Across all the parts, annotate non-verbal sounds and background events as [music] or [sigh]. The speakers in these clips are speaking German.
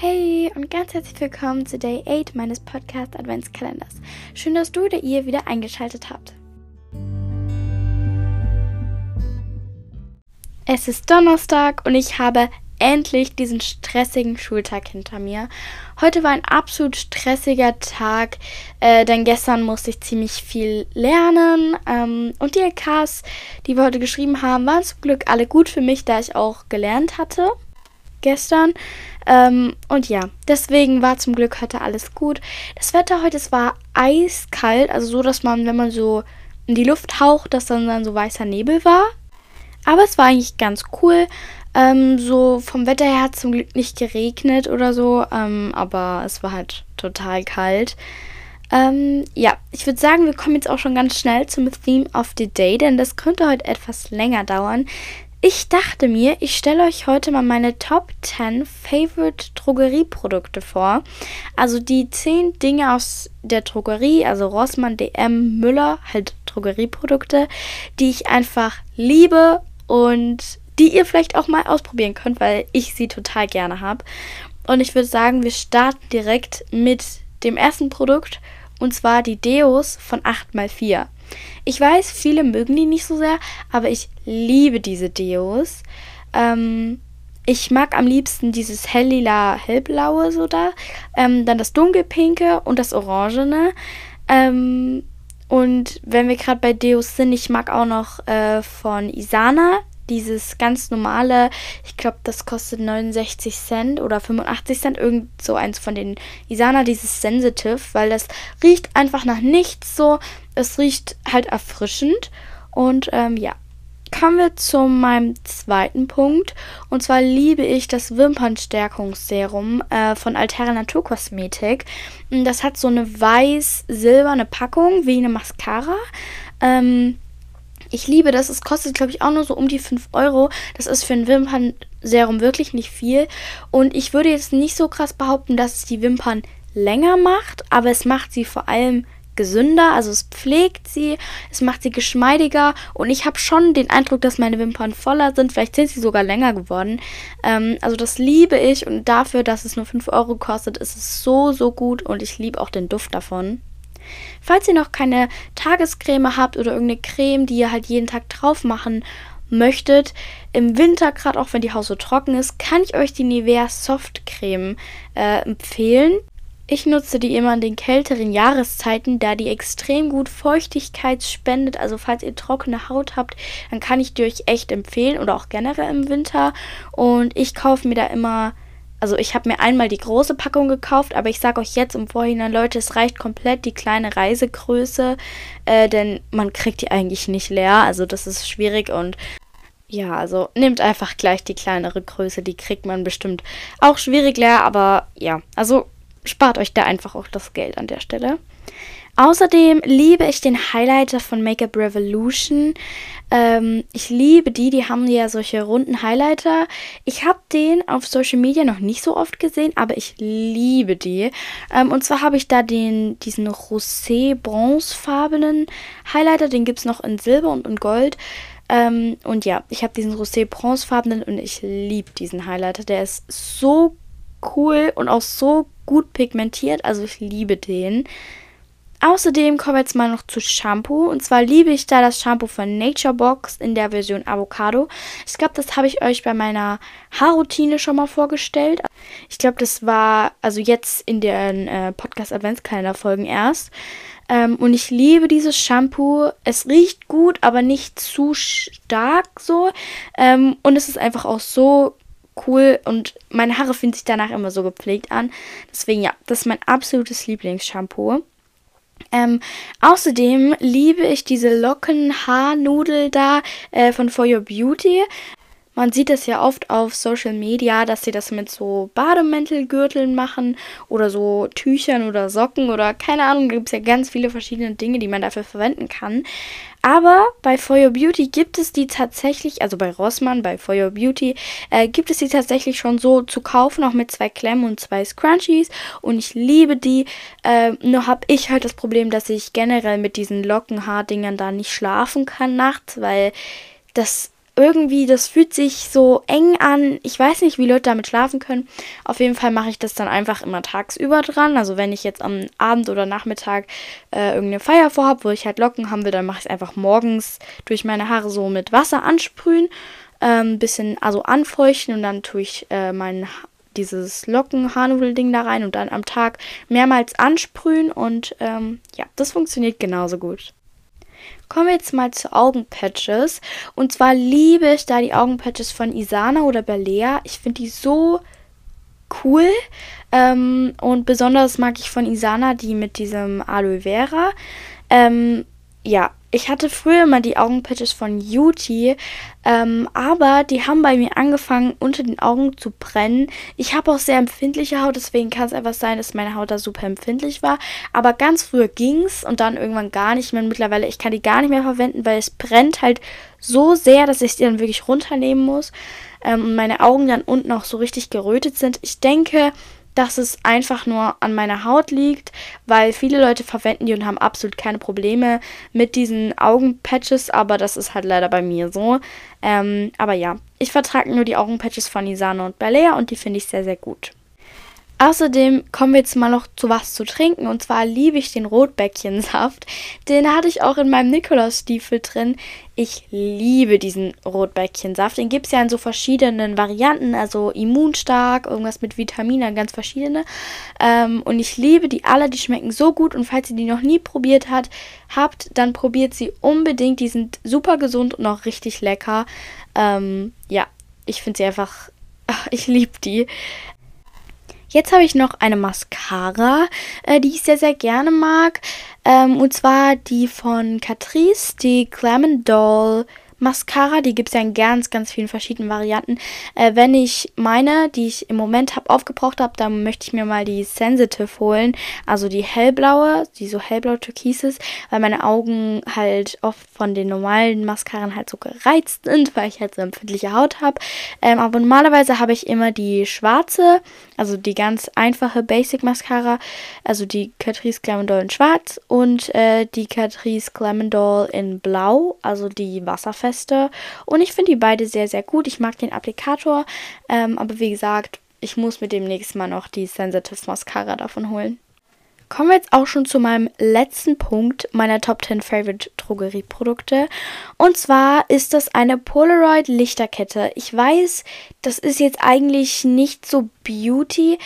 Hey und ganz herzlich willkommen zu Day 8 meines Podcast Adventskalenders. Schön, dass du oder ihr wieder eingeschaltet habt. Es ist Donnerstag und ich habe endlich diesen stressigen Schultag hinter mir. Heute war ein absolut stressiger Tag, äh, denn gestern musste ich ziemlich viel lernen. Ähm, und die LKs, die wir heute geschrieben haben, waren zum Glück alle gut für mich, da ich auch gelernt hatte gestern. Ähm, und ja, deswegen war zum Glück heute alles gut. Das Wetter heute, es war eiskalt, also so, dass man, wenn man so in die Luft haucht, dass dann, dann so weißer Nebel war. Aber es war eigentlich ganz cool. Ähm, so vom Wetter her hat zum Glück nicht geregnet oder so, ähm, aber es war halt total kalt. Ähm, ja, ich würde sagen, wir kommen jetzt auch schon ganz schnell zum Theme of the Day, denn das könnte heute etwas länger dauern. Ich dachte mir, ich stelle euch heute mal meine Top 10 Favorite Drogerieprodukte vor. Also die 10 Dinge aus der Drogerie, also Rossmann, DM, Müller, halt Drogerieprodukte, die ich einfach liebe und die ihr vielleicht auch mal ausprobieren könnt, weil ich sie total gerne habe. Und ich würde sagen, wir starten direkt mit dem ersten Produkt und zwar die Deos von 8x4. Ich weiß, viele mögen die nicht so sehr, aber ich liebe diese Deos. Ähm, ich mag am liebsten dieses helllila, hellblaue so da. Ähm, dann das dunkelpinke und das orangene. Ähm, und wenn wir gerade bei Deos sind, ich mag auch noch äh, von Isana dieses ganz normale, ich glaube, das kostet 69 Cent oder 85 Cent, irgend so eins von den Isana, dieses Sensitive, weil das riecht einfach nach nichts so. Es riecht halt erfrischend. Und ähm, ja, kommen wir zu meinem zweiten Punkt. Und zwar liebe ich das Wimpernstärkungsserum äh, von Altera Naturkosmetik. Das hat so eine weiß-silberne Packung, wie eine Mascara. Ähm, ich liebe das. Es kostet, glaube ich, auch nur so um die 5 Euro. Das ist für ein Wimpernserum wirklich nicht viel. Und ich würde jetzt nicht so krass behaupten, dass es die Wimpern länger macht, aber es macht sie vor allem gesünder, also es pflegt sie, es macht sie geschmeidiger und ich habe schon den Eindruck, dass meine Wimpern voller sind, vielleicht sind sie sogar länger geworden. Ähm, also das liebe ich und dafür, dass es nur 5 Euro kostet, ist es so, so gut und ich liebe auch den Duft davon. Falls ihr noch keine Tagescreme habt oder irgendeine Creme, die ihr halt jeden Tag drauf machen möchtet, im Winter, gerade auch wenn die Haut so trocken ist, kann ich euch die Nivea Soft Creme äh, empfehlen. Ich nutze die immer in den kälteren Jahreszeiten, da die extrem gut Feuchtigkeit spendet. Also falls ihr trockene Haut habt, dann kann ich die euch echt empfehlen oder auch generell im Winter. Und ich kaufe mir da immer also ich habe mir einmal die große Packung gekauft, aber ich sage euch jetzt im Vorhinein, Leute, es reicht komplett die kleine Reisegröße, äh, denn man kriegt die eigentlich nicht leer. Also das ist schwierig und ja, also nehmt einfach gleich die kleinere Größe, die kriegt man bestimmt auch schwierig leer, aber ja, also spart euch da einfach auch das Geld an der Stelle. Außerdem liebe ich den Highlighter von Makeup Revolution. Ähm, ich liebe die, die haben ja solche runden Highlighter. Ich habe den auf Social Media noch nicht so oft gesehen, aber ich liebe die. Ähm, und zwar habe ich da den, diesen rosé-bronzefarbenen Highlighter, den gibt es noch in Silber und in Gold. Ähm, und ja, ich habe diesen rosé-bronzefarbenen und ich liebe diesen Highlighter. Der ist so cool und auch so gut pigmentiert. Also ich liebe den. Außerdem kommen wir jetzt mal noch zu Shampoo. Und zwar liebe ich da das Shampoo von Nature Box in der Version Avocado. Ich glaube, das habe ich euch bei meiner Haarroutine schon mal vorgestellt. Ich glaube, das war also jetzt in den äh, Podcast Adventskalender Folgen erst. Ähm, und ich liebe dieses Shampoo. Es riecht gut, aber nicht zu stark so. Ähm, und es ist einfach auch so cool und meine Haare fühlen sich danach immer so gepflegt an. Deswegen ja, das ist mein absolutes Lieblingsshampoo. Ähm, außerdem liebe ich diese Locken-Haarnudel da äh, von For Your Beauty. Man sieht es ja oft auf Social Media, dass sie das mit so Bademäntelgürteln machen oder so Tüchern oder Socken oder keine Ahnung, da gibt es ja ganz viele verschiedene Dinge, die man dafür verwenden kann. Aber bei For Your Beauty gibt es die tatsächlich, also bei Rossmann, bei For Your Beauty, äh, gibt es die tatsächlich schon so zu kaufen, auch mit zwei Klemmen und zwei Scrunchies. Und ich liebe die. Äh, nur habe ich halt das Problem, dass ich generell mit diesen Lockenhaardingern da nicht schlafen kann nachts, weil das irgendwie, das fühlt sich so eng an. Ich weiß nicht, wie Leute damit schlafen können. Auf jeden Fall mache ich das dann einfach immer tagsüber dran. Also wenn ich jetzt am Abend oder Nachmittag äh, irgendeine Feier vorhabe, wo ich halt Locken haben will, dann mache ich es einfach morgens durch meine Haare so mit Wasser ansprühen. Ein ähm, bisschen also anfeuchten und dann tue ich äh, mein dieses Locken-Haarnudel-Ding da rein und dann am Tag mehrmals ansprühen und ähm, ja, das funktioniert genauso gut. Kommen wir jetzt mal zu Augenpatches. Und zwar liebe ich da die Augenpatches von Isana oder Balea. Ich finde die so cool. Ähm, und besonders mag ich von Isana die mit diesem Aloe Vera. Ähm, ja, ich hatte früher immer die Augenpatches von Yuti, ähm, aber die haben bei mir angefangen, unter den Augen zu brennen. Ich habe auch sehr empfindliche Haut, deswegen kann es einfach sein, dass meine Haut da super empfindlich war. Aber ganz früher ging es und dann irgendwann gar nicht mehr. Mittlerweile, ich kann die gar nicht mehr verwenden, weil es brennt halt so sehr, dass ich die dann wirklich runternehmen muss. Ähm, und meine Augen dann unten auch so richtig gerötet sind. Ich denke, dass es einfach nur an meiner Haut liegt, weil viele Leute verwenden die und haben absolut keine Probleme mit diesen Augenpatches, aber das ist halt leider bei mir so. Ähm, aber ja, ich vertrage nur die Augenpatches von Isana und Balea und die finde ich sehr, sehr gut. Außerdem kommen wir jetzt mal noch zu was zu trinken. Und zwar liebe ich den Rotbäckchensaft. Den hatte ich auch in meinem Nikolausstiefel drin. Ich liebe diesen Rotbäckchensaft. Den gibt es ja in so verschiedenen Varianten. Also immunstark, irgendwas mit Vitaminen, ganz verschiedene. Ähm, und ich liebe die alle. Die schmecken so gut. Und falls ihr die noch nie probiert hat, habt, dann probiert sie unbedingt. Die sind super gesund und auch richtig lecker. Ähm, ja, ich finde sie einfach [laughs] ich liebe die. Jetzt habe ich noch eine Mascara, äh, die ich sehr, sehr gerne mag. Ähm, und zwar die von Catrice, die Glam Doll Mascara. Die gibt es ja in ganz, ganz vielen verschiedenen Varianten. Äh, wenn ich meine, die ich im Moment habe, aufgebraucht habe, dann möchte ich mir mal die Sensitive holen. Also die hellblaue, die so hellblau-türkis ist, weil meine Augen halt oft von den normalen Mascaren halt so gereizt sind, weil ich halt so empfindliche Haut habe. Ähm, aber normalerweise habe ich immer die schwarze, also die ganz einfache Basic Mascara, also die Catrice Glamendol in schwarz und äh, die Catrice Glamendol in blau, also die wasserfeste feste. Und ich finde die beide sehr, sehr gut. Ich mag den Applikator. Ähm, aber wie gesagt, ich muss mir demnächst mal noch die Sensitive Mascara davon holen. Kommen wir jetzt auch schon zu meinem letzten Punkt meiner Top 10 Favorite Drogerieprodukte. Und zwar ist das eine Polaroid Lichterkette. Ich weiß, das ist jetzt eigentlich nicht so Beauty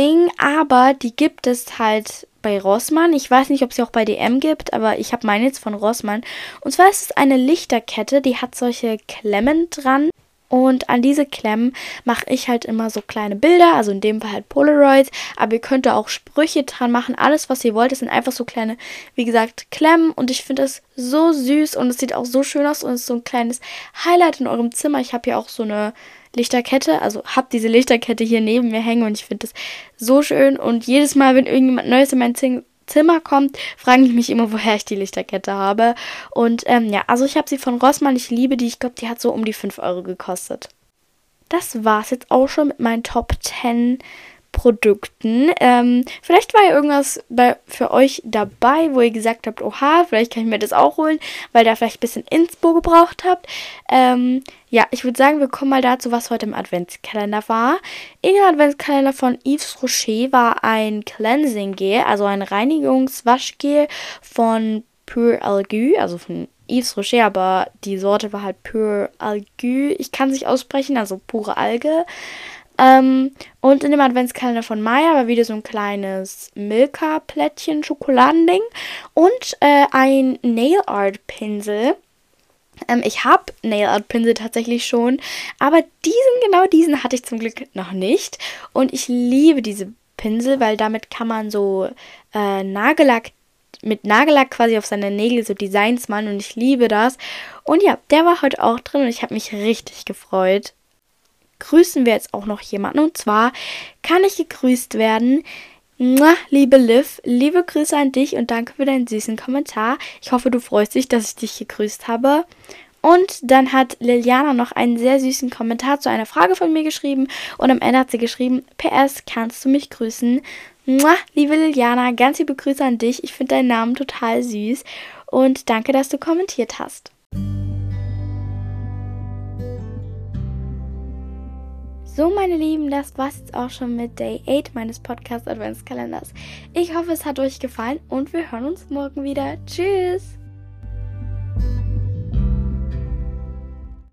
Thing, aber die gibt es halt bei Rossmann. Ich weiß nicht, ob sie auch bei DM gibt, aber ich habe meine jetzt von Rossmann. Und zwar ist es eine Lichterkette, die hat solche Klemmen dran. Und an diese Klemmen mache ich halt immer so kleine Bilder, also in dem Fall halt Polaroids. Aber ihr könnt da auch Sprüche dran machen, alles was ihr wollt. Das sind einfach so kleine, wie gesagt, Klemmen. Und ich finde das so süß und es sieht auch so schön aus und es ist so ein kleines Highlight in eurem Zimmer. Ich habe hier auch so eine Lichterkette. Also habe diese Lichterkette hier neben mir hängen und ich finde das so schön. Und jedes Mal, wenn irgendjemand Neues in mein Zimmer kommt, frage ich mich immer, woher ich die Lichterkette habe. Und ähm, ja, also ich habe sie von Rossmann. Ich liebe die. Ich glaube, die hat so um die 5 Euro gekostet. Das war es jetzt auch schon mit meinen Top 10 Produkten. Ähm, vielleicht war ja irgendwas bei, für euch dabei, wo ihr gesagt habt, oha, vielleicht kann ich mir das auch holen, weil da vielleicht ein bisschen Inspo gebraucht habt. Ähm, ja, ich würde sagen, wir kommen mal dazu, was heute im Adventskalender war. In dem Adventskalender von Yves Rocher war ein Cleansing Gel, also ein Reinigungswaschgel von Pure Algue, also von Yves Rocher, aber die Sorte war halt Pure Algue. Ich kann es nicht aussprechen, also pure Alge. Ähm, und in dem Adventskalender von Maya war wieder so ein kleines Milka-Plättchen, Schokoladending und äh, ein Nail Art Pinsel. Ähm, ich habe Nail Art Pinsel tatsächlich schon, aber diesen, genau diesen hatte ich zum Glück noch nicht. Und ich liebe diese Pinsel, weil damit kann man so äh, Nagellack mit Nagellack quasi auf seine Nägel so Designs machen und ich liebe das. Und ja, der war heute auch drin und ich habe mich richtig gefreut grüßen wir jetzt auch noch jemanden. Und zwar kann ich gegrüßt werden. liebe Liv, liebe Grüße an dich und danke für deinen süßen Kommentar. Ich hoffe, du freust dich, dass ich dich gegrüßt habe. Und dann hat Liliana noch einen sehr süßen Kommentar zu einer Frage von mir geschrieben. Und am Ende hat sie geschrieben, PS, kannst du mich grüßen? liebe Liliana, ganz liebe Grüße an dich. Ich finde deinen Namen total süß. Und danke, dass du kommentiert hast. So, meine Lieben, das war's jetzt auch schon mit Day 8 meines Podcast Adventskalenders. Ich hoffe, es hat euch gefallen und wir hören uns morgen wieder. Tschüss!